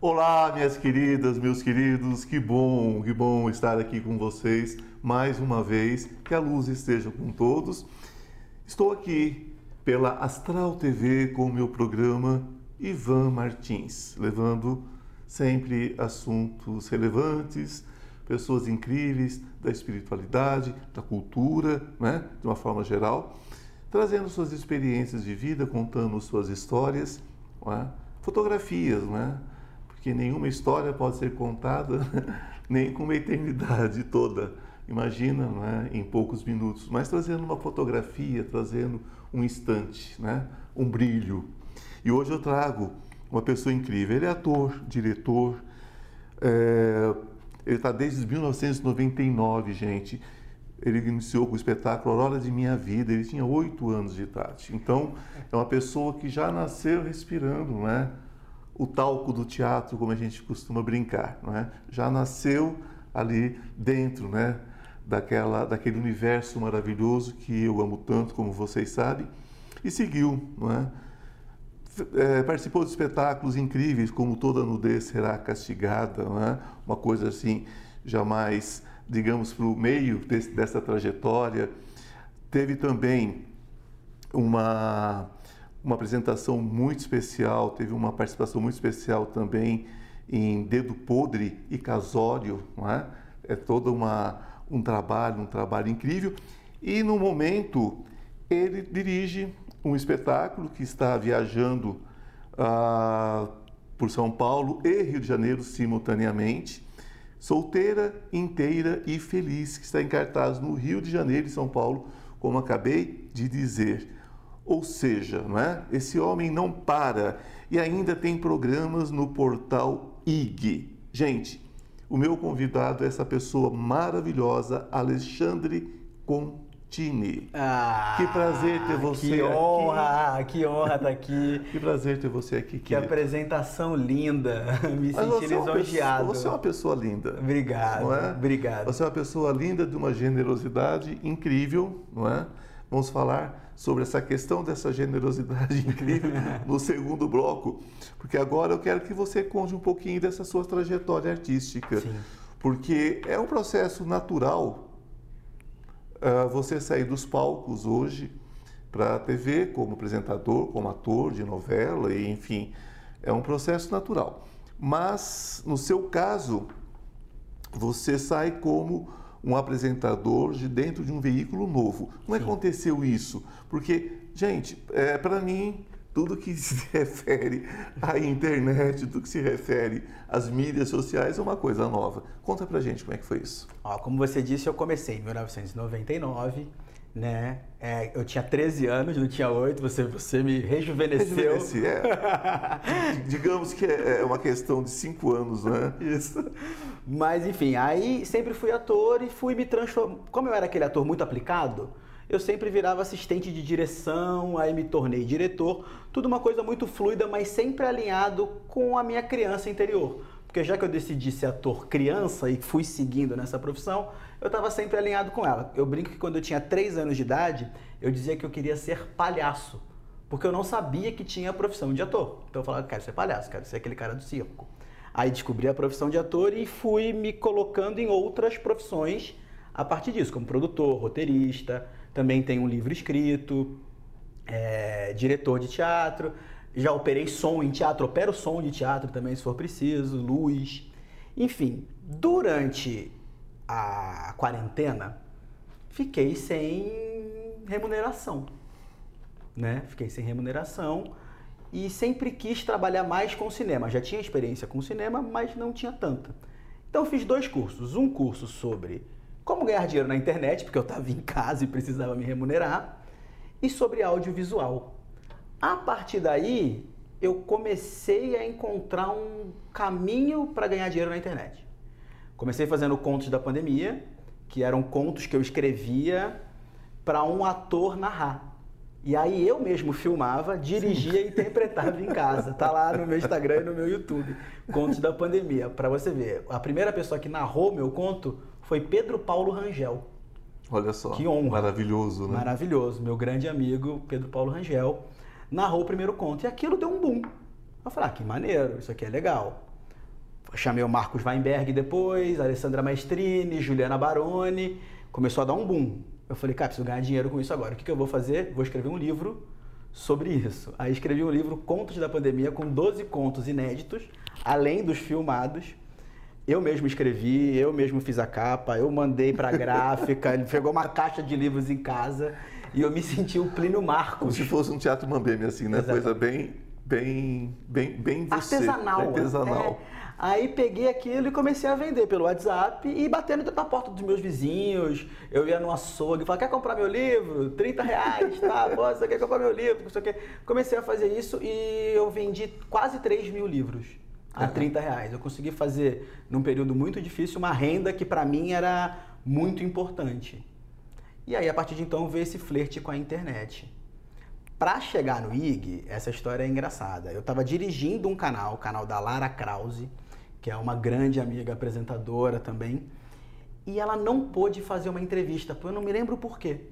Olá, minhas queridas, meus queridos, que bom, que bom estar aqui com vocês mais uma vez. Que a luz esteja com todos. Estou aqui pela Astral TV com o meu programa Ivan Martins, levando sempre assuntos relevantes, pessoas incríveis da espiritualidade, da cultura, né, de uma forma geral, trazendo suas experiências de vida, contando suas histórias, né, fotografias, né, porque nenhuma história pode ser contada nem com uma eternidade toda. Imagina, né, em poucos minutos, mas trazendo uma fotografia, trazendo um instante, né, um brilho. E hoje eu trago uma pessoa incrível. Ele é ator, diretor, é, ele está desde 1999, gente. Ele iniciou com o espetáculo Aurora de Minha Vida, ele tinha oito anos de idade. Então, é uma pessoa que já nasceu respirando, né? O talco do teatro, como a gente costuma brincar, não é? Já nasceu ali dentro, né? Daquela, daquele universo maravilhoso que eu amo tanto, como vocês sabem, e seguiu, não é? é, participou de espetáculos incríveis, como Toda Nudez Será Castigada, é? uma coisa assim, jamais, digamos, para o meio desse, dessa trajetória. Teve também uma, uma apresentação muito especial, teve uma participação muito especial também em Dedo Podre e Casório, é? é todo uma, um trabalho, um trabalho incrível. E no momento ele dirige um espetáculo que está viajando ah, por São Paulo e Rio de Janeiro simultaneamente. Solteira, inteira e feliz, que está em cartaz no Rio de Janeiro e São Paulo, como acabei de dizer. Ou seja, não é? esse homem não para e ainda tem programas no portal IG. Gente, o meu convidado é essa pessoa maravilhosa, Alexandre Conte. Tini. Ah, que prazer ter você que aqui. honra, Que honra estar tá aqui. que prazer ter você aqui. Que apresentação linda. Me senti lisonjeado. É você é uma pessoa linda. Obrigado. É? Obrigado. Você é uma pessoa linda, de uma generosidade incrível, não é? Vamos falar sobre essa questão dessa generosidade incrível no segundo bloco, porque agora eu quero que você conte um pouquinho dessa sua trajetória artística. Sim. Porque é um processo natural uh, você sair dos palcos hoje para a TV como apresentador, como ator de novela, e enfim, é um processo natural. Mas, no seu caso, você sai como um apresentador de dentro de um veículo novo. Como é que aconteceu isso? Porque, gente, é, para mim, tudo que se refere à internet, tudo que se refere às mídias sociais é uma coisa nova. Conta pra gente como é que foi isso. Ó, como você disse, eu comecei em 1999, né? É, eu tinha 13 anos, não tinha 8, você, você me rejuvenesceu. É. Digamos que é, é uma questão de 5 anos, né? Isso. Mas enfim, aí sempre fui ator e fui me transformar. Como eu era aquele ator muito aplicado, eu sempre virava assistente de direção, aí me tornei diretor, tudo uma coisa muito fluida, mas sempre alinhado com a minha criança interior. Porque já que eu decidi ser ator criança e fui seguindo nessa profissão, eu estava sempre alinhado com ela. Eu brinco que quando eu tinha 3 anos de idade, eu dizia que eu queria ser palhaço, porque eu não sabia que tinha a profissão de ator. Então eu falava, quero ser palhaço, quero ser aquele cara do circo. Aí descobri a profissão de ator e fui me colocando em outras profissões a partir disso, como produtor, roteirista, também tenho um livro escrito, é, diretor de teatro, já operei som em teatro, opero som de teatro também se for preciso, luz. Enfim, durante a quarentena, fiquei sem remuneração. Né? Fiquei sem remuneração e sempre quis trabalhar mais com cinema. Já tinha experiência com cinema, mas não tinha tanta. Então fiz dois cursos. Um curso sobre como ganhar dinheiro na internet, porque eu estava em casa e precisava me remunerar, e sobre audiovisual. A partir daí, eu comecei a encontrar um caminho para ganhar dinheiro na internet. Comecei fazendo contos da pandemia, que eram contos que eu escrevia para um ator narrar. E aí eu mesmo filmava, dirigia e interpretava em casa. Tá lá no meu Instagram e no meu YouTube. Contos da pandemia, para você ver. A primeira pessoa que narrou meu conto foi Pedro Paulo Rangel. Olha só. Que honra. Maravilhoso, né? Maravilhoso. Meu grande amigo Pedro Paulo Rangel narrou o primeiro conto e aquilo deu um boom. Eu falei, ah, que maneiro, isso aqui é legal. chamei o Marcos Weinberg depois, Alessandra Maestrini, Juliana Baroni. Começou a dar um boom. Eu falei, cara, preciso ganhar dinheiro com isso agora. O que, que eu vou fazer? Vou escrever um livro sobre isso. Aí escrevi um livro, Contos da Pandemia, com 12 contos inéditos, além dos filmados. Eu mesmo escrevi, eu mesmo fiz a capa, eu mandei pra gráfica, ele pegou uma caixa de livros em casa e eu me senti o Plínio Marcos. Como se fosse um teatro mambeme, assim, né? Exatamente. Coisa bem, bem, bem, bem você. artesanal. Artesanal. É. Aí peguei aquilo e comecei a vender pelo WhatsApp e batendo na porta dos meus vizinhos. Eu ia no açougue e falava, quer comprar meu livro? 30 reais, tá? Pô, você quer comprar meu livro? Não sei o quê. Comecei a fazer isso e eu vendi quase 3 mil livros a Uhum. 30 reais. Eu consegui fazer, num período muito difícil, uma renda que para mim era muito importante. E aí, a partir de então, veio esse flerte com a internet. Para chegar no IG, essa história é engraçada. Eu estava dirigindo um canal, o canal da Lara Krause, que é uma grande amiga apresentadora também, e ela não pôde fazer uma entrevista, eu não me lembro por quê.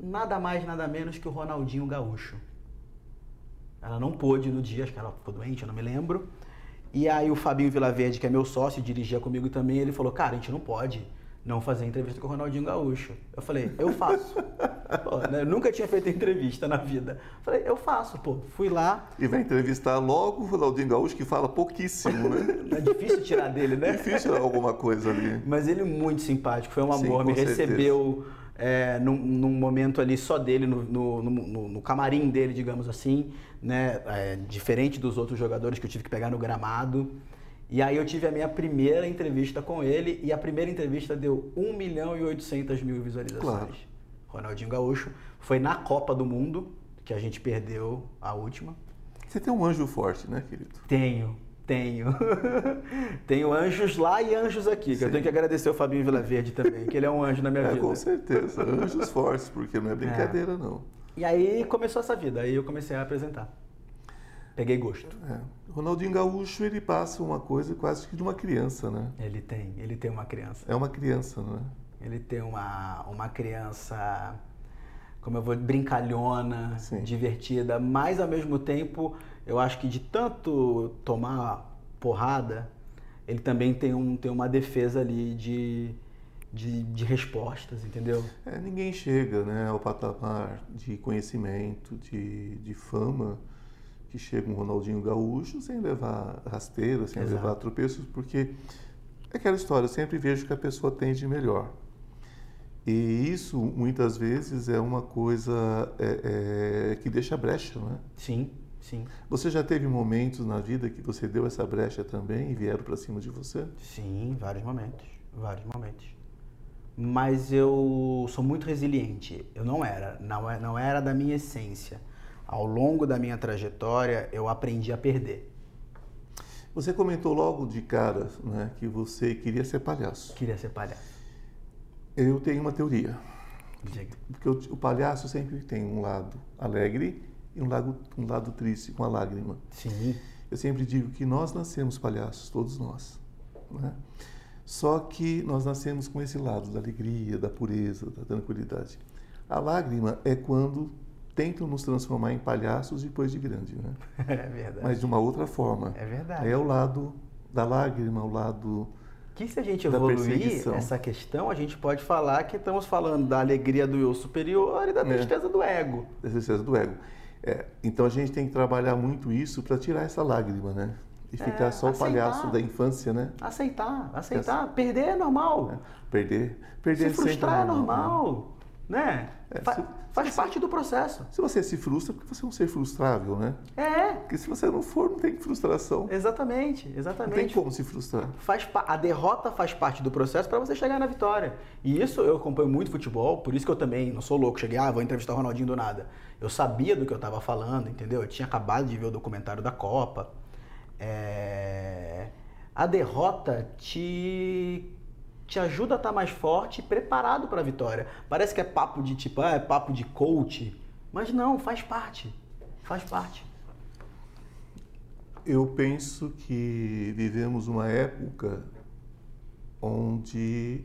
Nada mais, nada menos que o Ronaldinho Gaúcho. Ela não pôde no dia, acho que ela ficou doente, eu não me lembro. E aí o Fabinho Vilaverde, que é meu sócio, dirigia comigo também, ele falou, cara, a gente não pode não fazer entrevista com o Ronaldinho Gaúcho. Eu falei, eu faço. Pô, né, Eu nunca tinha feito entrevista na vida. Falei, eu faço, pô. Fui lá. E vai entrevistar logo o Ronaldinho Gaúcho, que fala pouquíssimo, né? É difícil tirar dele, né? Difícil alguma coisa ali. Mas ele é muito simpático, foi um Sim, amor. com Me certeza. recebeu é, num, num momento ali só dele, no, no, no- no camarim dele, digamos assim, né? É, diferente dos outros jogadores que eu tive que pegar no gramado. E aí eu tive a minha primeira entrevista com ele e a primeira entrevista deu 1 milhão e 800 mil visualizações. Claro. Ronaldinho Gaúcho foi na Copa do Mundo, que a gente perdeu a última. Você tem um anjo forte, né, querido? Tenho, tenho. tenho anjos lá e anjos aqui, eu tenho que agradecer o Fabinho Vilaverde também, que ele é um anjo na minha É, vida. com certeza. Anjos fortes, porque não é brincadeira, não. E aí começou essa vida, aí eu comecei a apresentar. Peguei gosto. É. Ronaldinho Gaúcho, ele passa uma coisa quase que de uma criança, né? Ele tem, ele tem uma criança. É uma criança, não é? Ele tem uma, uma criança, como eu vou, brincalhona, Sim. divertida, mas ao mesmo tempo, eu acho que de tanto tomar porrada, ele também tem, um, tem uma defesa ali de, de, de respostas, entendeu? É, ninguém chega né, ao patamar de conhecimento, de, de fama que chega um Ronaldinho Gaúcho sem levar rasteira, sem Exato. levar tropeços, porque é aquela história, eu sempre vejo que a pessoa tem de melhor. E isso, muitas vezes, é uma coisa é, é, que deixa brecha, né? Sim, sim, Você já teve momentos na vida que você deu essa brecha também e vieram para cima de você? sim, vários momentos, vários momentos. Mas eu sou muito resiliente. Eu não era, não, é- não era da minha essência. Ao longo da minha trajetória, eu aprendi a perder. Você comentou logo de cara né, que você queria ser palhaço. Queria ser palhaço. Eu tenho uma teoria. Diga. Porque o, o palhaço sempre tem um lado alegre e um lado, um lado triste, com a lágrima. Sim, Eu sempre digo que nós nascemos palhaços, todos nós. Né? Só que nós nascemos com esse lado da alegria, da pureza, da tranquilidade. A lágrima é quando tentam nos transformar em palhaços depois de grande, né? é verdade. mas de uma outra forma. É verdade. É o lado da lágrima, o lado Que se a gente evoluir essa questão, a gente pode falar que estamos falando da alegria do eu superior e da É. tristeza do ego. da tristeza do ego. É, então a gente tem que trabalhar muito isso para tirar essa lágrima, né? E ficar É, só o aceitar. palhaço da infância, né? Aceitar, aceitar. Perder é normal. Perder, perder Se frustrar é né? normal, né? É, Fa- se- faz se- parte do processo. Se você se frustra, porque você é um ser frustrável, né? É, Porque se você não for, não tem frustração. exatamente, Não tem exatamente. como se frustrar. Faz a derrota faz parte do processo para você chegar na vitória. E isso eu acompanho muito futebol, por isso que eu também não sou louco. Cheguei, ah, vou entrevistar o Ronaldinho do nada. Eu sabia do que eu estava falando, entendeu? Eu tinha acabado de ver o documentário da Copa. É, A derrota te te ajuda a estar mais forte e preparado para a vitória. Parece que é papo de tipo, ah, é papo de coach, mas não, faz parte. Faz parte. Eu penso que vivemos uma época onde,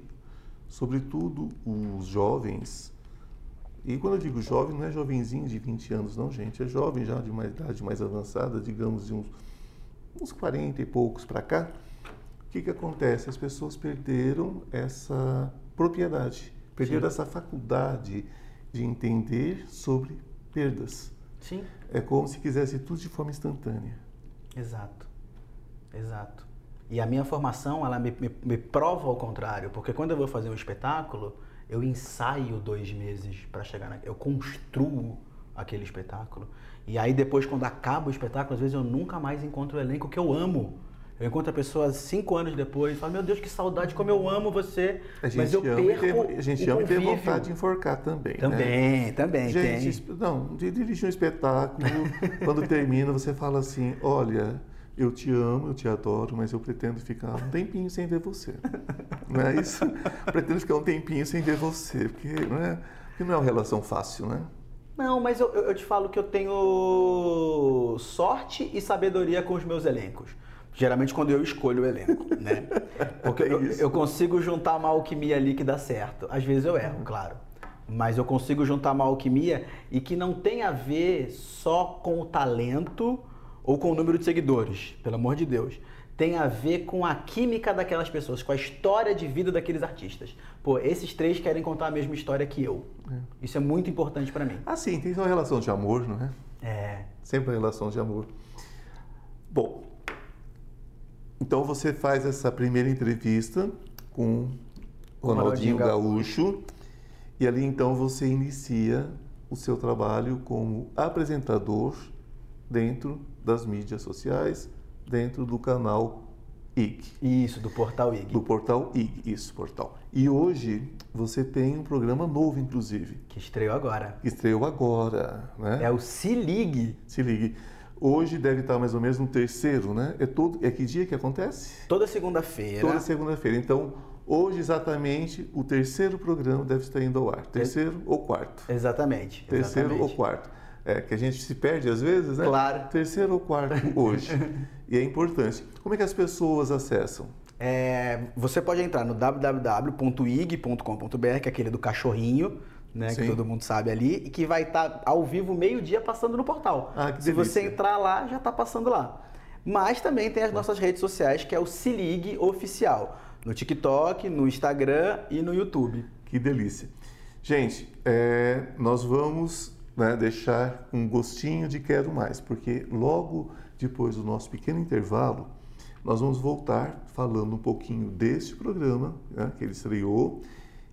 sobretudo, os jovens, e quando eu digo jovem, não é jovenzinho de 20 anos, não, gente, é jovem já de uma idade mais avançada, digamos de uns, uns 40 e poucos para cá, o que, que acontece? As pessoas perderam essa propriedade, perderam Sim. essa faculdade de entender sobre perdas. Sim. É como se quisesse tudo de forma instantânea. Exato. Exato. E a minha formação, ela me, me, me prova ao contrário, porque quando eu vou fazer um espetáculo, eu ensaio dois meses para chegar na... Eu construo aquele espetáculo. E aí depois, quando acaba o espetáculo, às vezes eu nunca mais encontro o elenco que eu amo. Eu encontro a pessoa cinco anos depois e falo, meu Deus, que saudade, como eu amo você. Mas eu perco A gente ama tem vontade de enforcar também. Também, né? também. Gente, tem. não, de dirigir um espetáculo, quando termina, você fala assim, olha, eu te amo, eu te adoro, mas eu pretendo ficar um tempinho sem ver você. Não é isso? pretendo ficar um tempinho sem ver você, porque não é, porque não é uma relação fácil, né? Não, mas eu, eu te falo que eu tenho sorte e sabedoria com os meus elencos. Geralmente quando eu escolho o elenco, né? Porque eu, eu, consigo juntar uma alquimia ali que dá certo. Às vezes eu erro, claro. Mas eu consigo juntar uma alquimia e que não tem a ver só com o talento ou com o número de seguidores, pelo amor de Deus. Tem a ver com a química daquelas pessoas, com a história de vida daqueles artistas. Pô, esses três querem contar a mesma história que eu. É. Isso é muito importante para mim. Ah, sim, tem uma relação de amor, não é? É. Sempre uma relação de amor. Bom, então você faz essa primeira entrevista com Ronaldinho, Ronaldinho Gaúcho e ali então você inicia o seu trabalho como apresentador dentro das mídias sociais, dentro do canal IG. Isso, do portal IG. Do portal IG, isso, portal. E hoje você tem um programa novo, inclusive. Que estreou agora. Que estreou agora, né? É o Se Ligue. Se Ligue. Hoje deve estar mais ou menos no terceiro, né? É, todo, é que dia que acontece? Toda segunda-feira. Toda segunda-feira. Então, hoje exatamente o terceiro programa deve estar indo ao ar. Terceiro é... ou quarto? Exatamente. Terceiro exatamente. ou quarto. É, que a gente se perde às vezes, né? Claro. Terceiro ou quarto hoje. e é importante. Como é que as pessoas acessam? É, você pode entrar no www.ig.com.br, que é aquele do cachorrinho, né, que todo mundo sabe ali, e que vai estar tá ao vivo meio-dia passando no portal. Ah, Se você entrar lá, já está passando lá. Mas também tem as nossas redes sociais, que é o Se Ligue Oficial, no TikTok, no Instagram e no YouTube. Que delícia. Gente, é, nós vamos né, deixar um gostinho de quero mais, porque logo depois do nosso pequeno intervalo, nós vamos voltar falando um pouquinho deste programa né, que ele estreou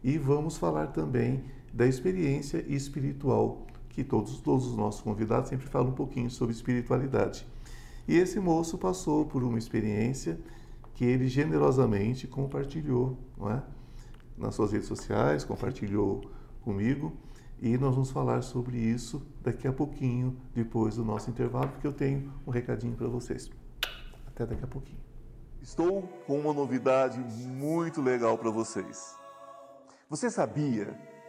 e vamos falar também da experiência espiritual, que todos, todos os nossos convidados sempre falam um pouquinho sobre espiritualidade. E esse moço passou por uma experiência que ele generosamente compartilhou é? nas suas redes sociais, compartilhou comigo. E nós vamos falar sobre isso daqui a pouquinho, depois do nosso intervalo, porque eu tenho um recadinho para vocês. Até daqui a pouquinho. Estou com uma novidade muito legal para vocês. Você sabia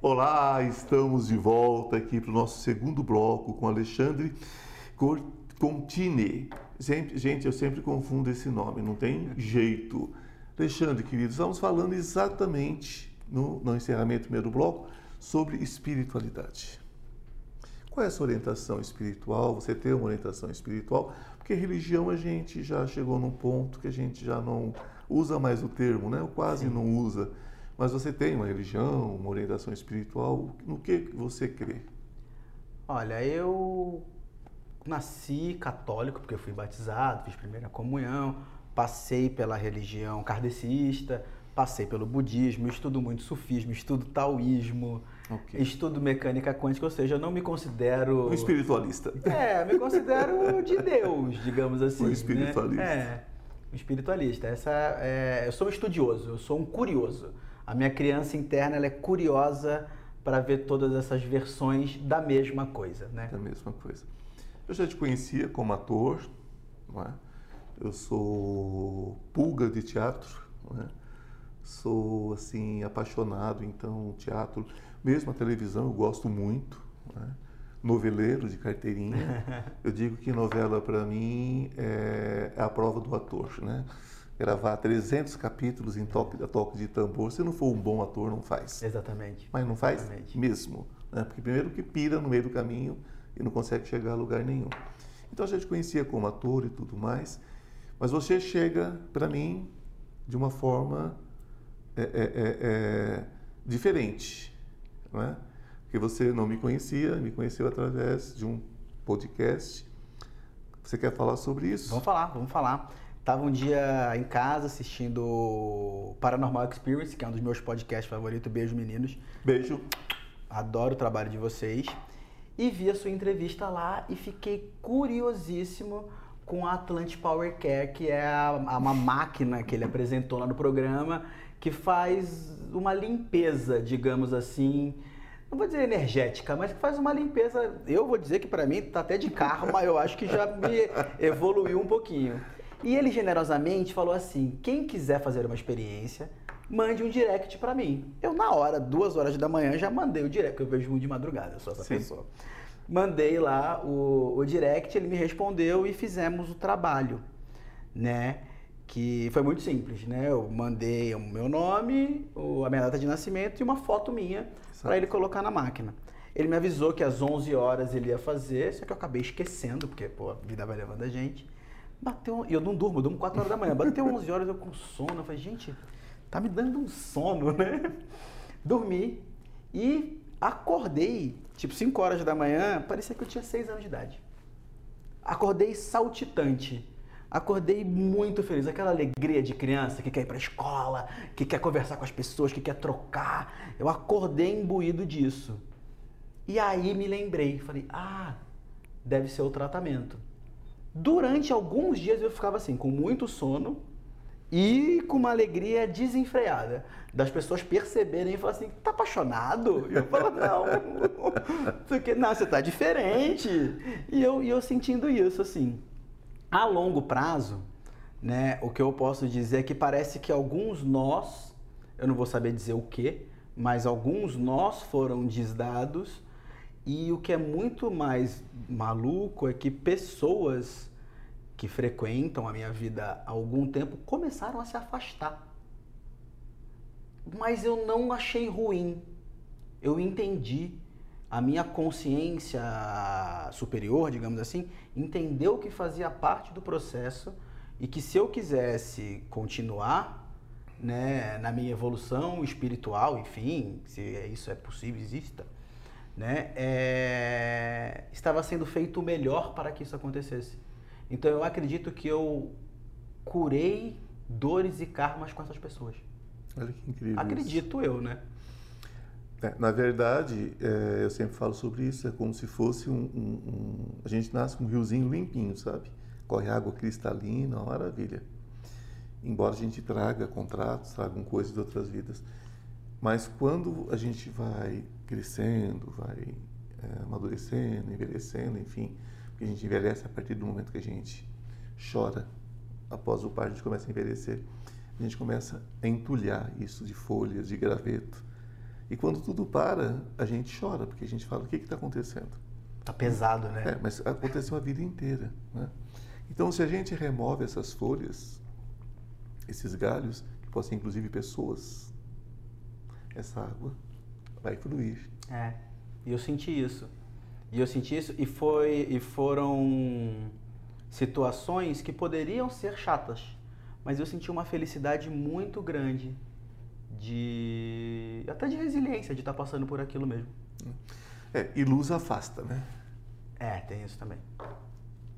Olá, estamos de volta aqui para o nosso segundo bloco com Alexandre Contini. Gente, gente, eu sempre confundo esse nome, não tem jeito. Alexandre, querido, estamos falando exatamente no, no encerramento do primeiro bloco sobre espiritualidade. Qual é a sua orientação espiritual? Você tem uma orientação espiritual? Porque religião a gente já chegou num ponto que a gente já não usa mais o termo, né? Ou quase Sim. não usa. Mas você tem uma religião, uma orientação espiritual? No que você crê? Olha, eu nasci católico, porque eu fui batizado, fiz primeira comunhão, passei pela religião kardecista, Passei pelo budismo, estudo muito sufismo, estudo taoísmo, okay. estudo mecânica quântica, ou seja, eu não me considero. Um espiritualista. É, me considero de Deus, digamos assim. Um espiritualista. Né? É, um espiritualista. Essa é... Eu sou um estudioso, eu sou um curioso. A minha criança interna ela é curiosa para ver todas essas versões da mesma coisa, né? Da mesma coisa. Eu já te conhecia como ator, não é? Eu sou pulga de teatro, não é? Sou assim apaixonado, então teatro, mesmo a televisão eu gosto muito, é? noveleiro de carteirinha. Eu digo que novela para mim é, é a prova do ator, né? Gravar 300 capítulos em toque, a toque de tambor, se não for um bom ator, não faz. Exatamente. Mas não faz Exatamente. mesmo. Né? Porque primeiro que pira no meio do caminho e não consegue chegar a lugar nenhum. Então a gente conhecia como ator e tudo mais, mas você chega para mim de uma forma é, é, é, é, diferente, não é? Porque você não me conhecia, me conheceu através de um podcast. Você quer falar sobre isso? Vamos falar, vamos falar. Tava um dia em casa assistindo Paranormal Experience, que é um dos meus podcasts favoritos. Beijo, meninos. Beijo. Adoro o trabalho de vocês. E vi a sua entrevista lá e fiquei curiosíssimo com a Atlantic Power Care, que é a, uma máquina que ele apresentou lá no programa, que faz uma limpeza, digamos assim, não vou dizer energética, mas que faz uma limpeza. Eu vou dizer que para mim tá até de karma, eu acho que já me evoluiu um pouquinho. E ele generosamente falou assim: quem quiser fazer uma experiência, mande um direct para mim. Eu, na hora, duas horas da manhã, já mandei o direct, eu vejo muito de madrugada, eu sou essa Sim. pessoa. Mandei lá o, o direct, ele me respondeu e fizemos o trabalho, né? Que foi muito simples, né? Eu mandei o meu nome, a minha data de nascimento e uma foto minha para ele colocar na máquina. Ele me avisou que às 11 horas ele ia fazer, só que eu acabei esquecendo, porque pô, a vida vai levando a gente. Bateu, e eu não durmo, eu durmo 4 horas da manhã. Bateu 11 horas, eu com sono. Eu falei, gente, tá me dando um sono, né? Dormi e acordei, tipo 5 horas da manhã, parecia que eu tinha 6 anos de idade. Acordei saltitante. Acordei muito feliz, aquela alegria de criança que quer ir para a escola, que quer conversar com as pessoas, que quer trocar. Eu acordei imbuído disso. E aí me lembrei, falei: "Ah, deve ser o tratamento". Durante alguns dias eu ficava assim, com muito sono e com uma alegria desenfreada. Das pessoas perceberem e falar assim, tá apaixonado? E eu falo, não, porque, não, você tá diferente. E eu, e eu sentindo isso, assim. A longo prazo, né, o que eu posso dizer é que parece que alguns nós, eu não vou saber dizer o que, mas alguns nós foram desdados e o que é muito mais maluco é que pessoas que frequentam a minha vida há algum tempo começaram a se afastar. Mas eu não achei ruim. Eu entendi. A minha consciência superior, digamos assim, entendeu que fazia parte do processo e que se eu quisesse continuar né, na minha evolução espiritual, enfim, se isso é possível, exista, né, é, estava sendo feito o melhor para que isso acontecesse. Então eu acredito que eu curei dores e karmas com essas pessoas. Olha que incrível. Acredito isso. eu, né? É, na verdade, é, eu sempre falo sobre isso, é como se fosse um, um, um, A gente nasce com um riozinho limpinho, sabe? Corre água cristalina, uma maravilha. Embora a gente traga contratos, tragam coisas de outras vidas. Mas quando a gente vai crescendo, vai é, amadurecendo, envelhecendo, enfim, porque a gente envelhece a partir do momento que a gente chora, após o parto a gente começa a envelhecer, a gente começa a entulhar isso de folhas, de graveto. E quando tudo para, a gente chora, porque a gente fala, o que está acontecendo? Está pesado, né? É, mas aconteceu a vida inteira. Né? Então, se a gente remove essas folhas, esses galhos, que podem ser inclusive pessoas, essa água vai fluir. É, e eu senti isso. E eu senti isso e foi e foram situações que poderiam ser chatas, mas eu senti uma felicidade muito grande de até de resiliência de estar tá passando por aquilo mesmo. É, e luz afasta, né? É, tem isso também.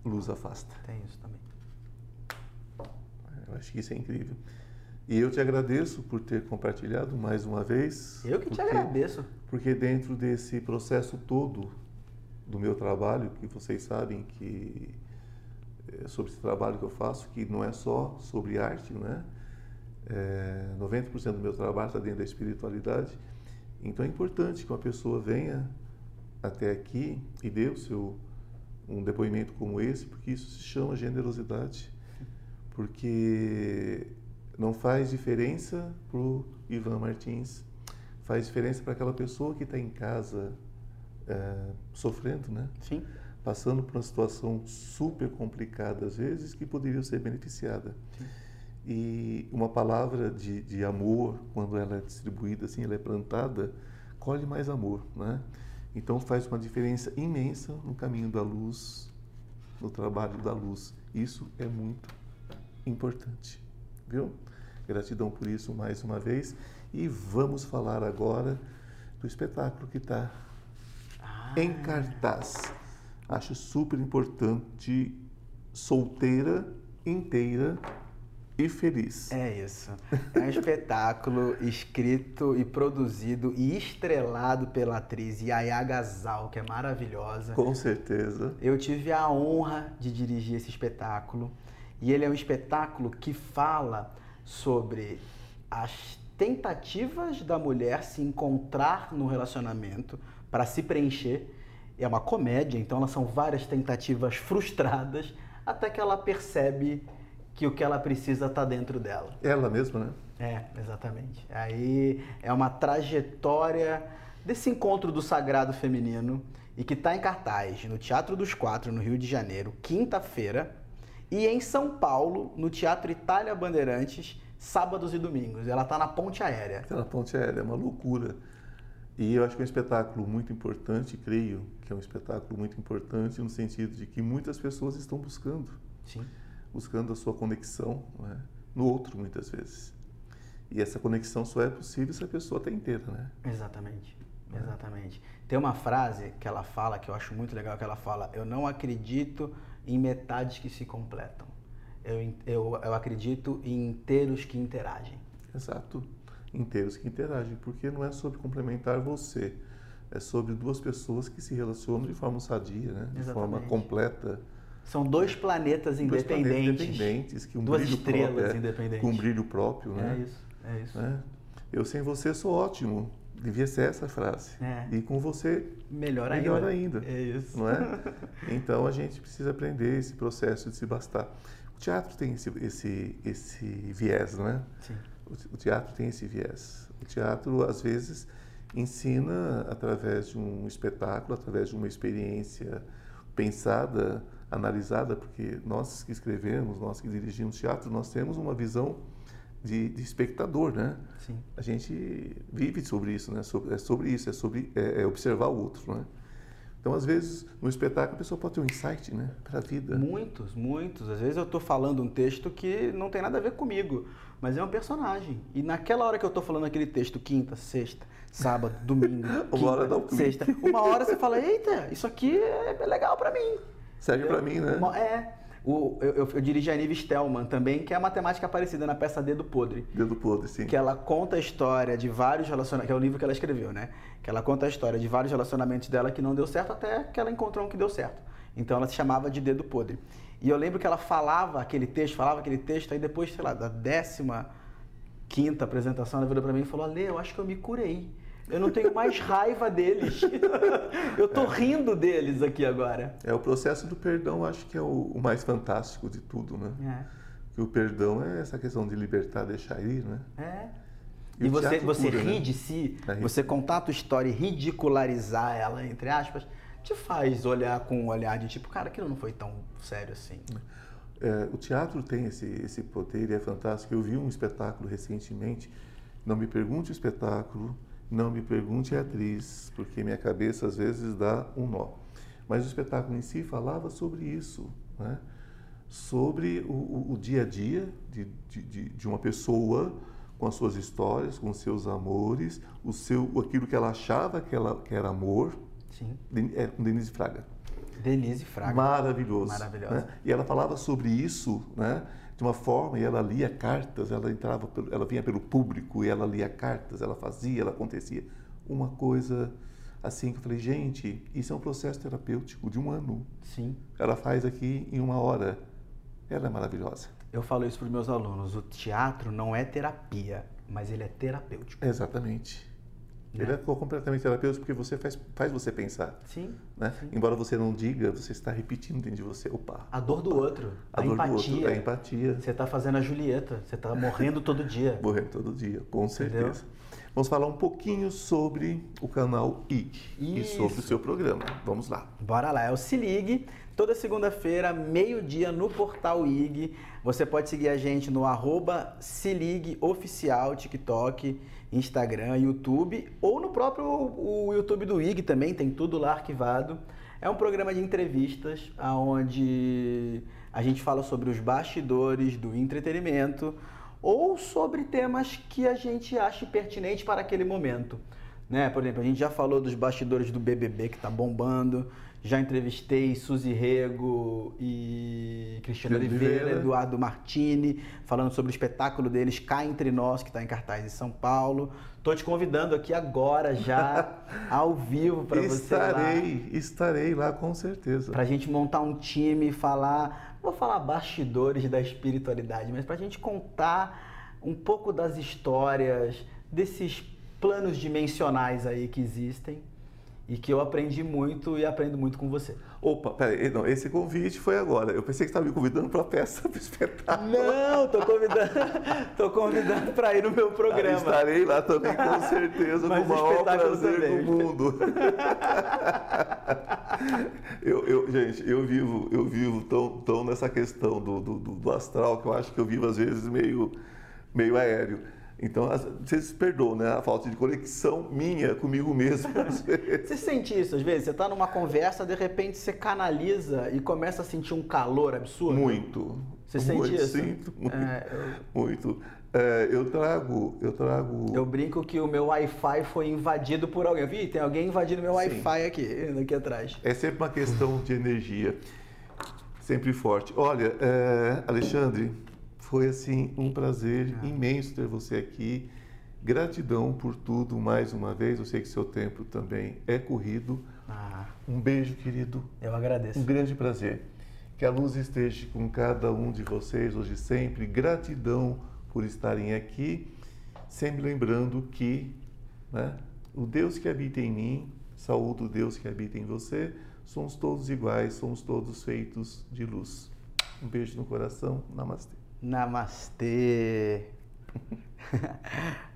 Luz afasta. Tem isso também. Eu acho que isso é incrível. E eu te agradeço por ter compartilhado mais uma vez. Eu que porque, te agradeço. Porque dentro desse processo todo do meu trabalho, que vocês sabem que é sobre esse trabalho que eu faço, que não é só sobre arte, né? É, 90% do meu trabalho está dentro da espiritualidade. Então é importante que uma pessoa venha até aqui e dê o seu um depoimento como esse, porque isso se chama generosidade. Porque não faz diferença para o Ivan Martins, faz diferença para aquela pessoa que está em casa é, sofrendo, né? Sim. Passando por uma situação super complicada, às vezes, que poderia ser beneficiada. Sim. E uma palavra de, de amor, quando ela é distribuída assim, ela é plantada, colhe mais amor, né? Então faz uma diferença imensa no caminho da luz, no trabalho da luz. Isso é muito importante, viu? Gratidão por isso mais uma vez. E vamos falar agora do espetáculo que está. Em cartaz. Acho super importante, solteira, inteira e feliz. É isso. É um espetáculo escrito e produzido e estrelado pela atriz Yaya Gazal, que é maravilhosa. Com certeza. Eu tive a honra de dirigir esse espetáculo. E ele é um espetáculo que fala sobre as tentativas da mulher se encontrar no relacionamento para se preencher. É uma comédia, então elas são várias tentativas frustradas até que ela percebe que o que ela precisa está dentro dela. Ela mesma, né? É, exatamente. Aí é uma trajetória desse encontro do sagrado feminino e que está em cartaz no Teatro dos Quatro, no Rio de Janeiro, quinta-feira, e em São Paulo, no Teatro Itália Bandeirantes, sábados e domingos. Ela está na ponte aérea. Está na ponte aérea, é uma loucura. E eu acho que é um espetáculo muito importante, creio que é um espetáculo muito importante no sentido de que muitas pessoas estão buscando. Sim. Buscando a sua conexão é? no outro, muitas vezes. E essa conexão só é possível se a pessoa está inteira, né? Exatamente. É. Exatamente. Tem uma frase que ela fala, que eu acho muito legal, que ela fala, eu não acredito em metades que se completam. Eu, eu, eu acredito em inteiros que interagem. Exato. Inteiros que interagem, porque não é sobre complementar você, é sobre duas pessoas que se relacionam de forma sadia, né? de forma completa. São dois planetas independentes. Dois planetas independentes, que um duas brilho estrelas próprio, é, independentes. Com um brilho próprio, né? É isso, é isso. É. Eu sem você sou ótimo. Devia ser essa frase. É. E com você, melhor, melhor ainda. ainda. É isso. Não é? Então a gente precisa aprender esse processo de se bastar. O teatro tem esse, esse, esse viés, não é? Sim. O, teatro tem esse viés. O teatro, às vezes, ensina através de um espetáculo, através de uma experiência pensada, analisada, porque nós que escrevemos, nós que dirigimos teatro, nós temos uma visão de, de, espectador, né? Sim. A gente vive sobre isso, né? Sobre, é sobre isso, é sobre é, é observar o outro, né? Então, às vezes, no espetáculo, a pessoa pode ter um insight, né? Para a vida. Muitos, muitos. Às vezes eu estou falando um texto que não tem nada a ver comigo, mas é um personagem. E naquela hora que eu estou falando aquele texto, quinta, sexta, sábado, domingo, uma quinta, hora dá um sexta, uma hora você fala, eita, isso aqui é legal para mim. Serve para mim, né? Uma, é. O, eu, eu, eu, dirigi a Nive Stelman também, que é uma temática parecida na peça Dedo Podre. Dedo Podre, sim. Que ela conta a história de vários relacionamentos, que é o livro que ela escreveu, né? Que ela conta a história de vários relacionamentos dela que não deu certo até que ela encontrou um que deu certo. Então ela se chamava de Dedo Podre. E eu lembro que ela falava aquele texto, falava aquele texto, aí depois, sei lá, da décima quinta apresentação, ela virou para mim e falou: Ale, eu acho que eu me curei. Eu não tenho mais raiva deles. eu tô é. rindo deles aqui agora. É o processo do perdão, acho que é o, o mais fantástico de tudo, né? É. Que o perdão é essa questão de libertar, deixar ir, né? É. E, e você, você cura, rir né? de si, é você contar a tua história e ridicularizar ela, entre aspas, te faz olhar com um olhar de tipo, cara, aquilo não foi tão sério assim. É, o teatro tem esse, esse poder e é fantástico. Eu vi um espetáculo recentemente, não me pergunte o espetáculo, não me pergunte a atriz, porque minha cabeça às vezes dá um nó. Mas o espetáculo em si falava sobre isso, né? sobre o, o, o dia a dia de, de, de, uma pessoa com as suas histórias, com os seus amores, o seu, aquilo que ela achava que, ela, que era amor, Sim. é, com Denise Fraga. Denise Fraga. Maravilhoso. Maravilhosa. Né? E ela falava sobre isso, né? De uma forma, e ela lia cartas, ela entrava, pelo, ela vinha pelo público e ela lia cartas, ela fazia, ela acontecia. Uma coisa assim que eu falei, gente, isso é um processo terapêutico de um ano. Sim. Ela faz aqui em uma hora. Ela é maravilhosa. Eu falo isso para os meus alunos. O teatro não é terapia, mas ele é terapêutico. Exatamente. Né? Ele é completamente terapêutico porque você faz, faz você pensar. Sim, Né? sim. Embora você não diga, você está repetindo dentro de você. Opa. A dor do outro, a, A dor empatia. do outro. A empatia. Você está fazendo a Julieta, você está morrendo todo dia. Morrendo todo dia, com Entendeu? certeza. Vamos falar um pouquinho sobre o canal IG e sobre o seu programa. Vamos lá. Bora lá, é o Se Ligue, toda segunda-feira, meio-dia, no portal IG. Você pode seguir a gente no arroba Se Ligue Oficial, TikTok, Instagram, YouTube, ou no próprio o YouTube do IG também, tem tudo lá arquivado. É um programa de entrevistas onde a gente fala sobre os bastidores do entretenimento ou sobre temas que a gente acha pertinente para aquele momento. Né? Por exemplo, a gente já falou dos bastidores do BBB que tá bombando. Já entrevistei Suzy Rego e Cristiano Oliveira, Oliveira. Eduardo Martini, falando sobre o espetáculo deles Cá Entre Nós, que está em cartaz em São Paulo. Tô te convidando aqui agora, já, ao vivo, para você ir lá. estarei, estarei lá com certeza. Pra gente montar um time e falar, vou falar bastidores da espiritualidade, mas pra gente contar um pouco das histórias, desses planos dimensionais aí que existem e que eu aprendi muito e aprendo muito com você. Opa, peraí, não, esse convite foi agora. Eu pensei que estava me convidando para a peça, para o espetáculo. Não, tô convidando, tô convidando para ir no meu Ah, programa. estarei lá também, com certeza, Mas com o maior prazer também. do mundo. eu, eu- gente, eu vivo, eu vivo tão, tão nessa questão do, do, do- do astral que eu acho que eu vivo às vezes meio, meio aéreo. Então, vocês perdoam, né? A falta de conexão minha comigo mesmo. Você sente isso às vezes? Você tá numa conversa, de repente você canaliza e começa a sentir um calor absurdo? Muito. Você sente muito, isso? Sinto, muito. É, eu- muito. É, eu trago, eu trago. Eu brinco que o meu Wi-Fi foi invadido por alguém. Vi, tem alguém invadindo meu. Wi-Fi aqui, aqui atrás. É sempre uma questão de energia, sempre forte. Olha, é, Alexandre, foi assim um prazer Ah. imenso ter você aqui. Gratidão por tudo mais uma vez. Eu sei que seu tempo também é corrido. Ah, Um beijo, querido. eu agradeço. Um grande prazer. Que a luz esteja com cada um de vocês hoje e sempre. Gratidão por estarem aqui. Sempre lembrando que né, o Deus que habita em mim, saúde o Deus que habita em você. Somos todos iguais, somos todos feitos de luz. Um beijo no coração. Namastê. Namastê.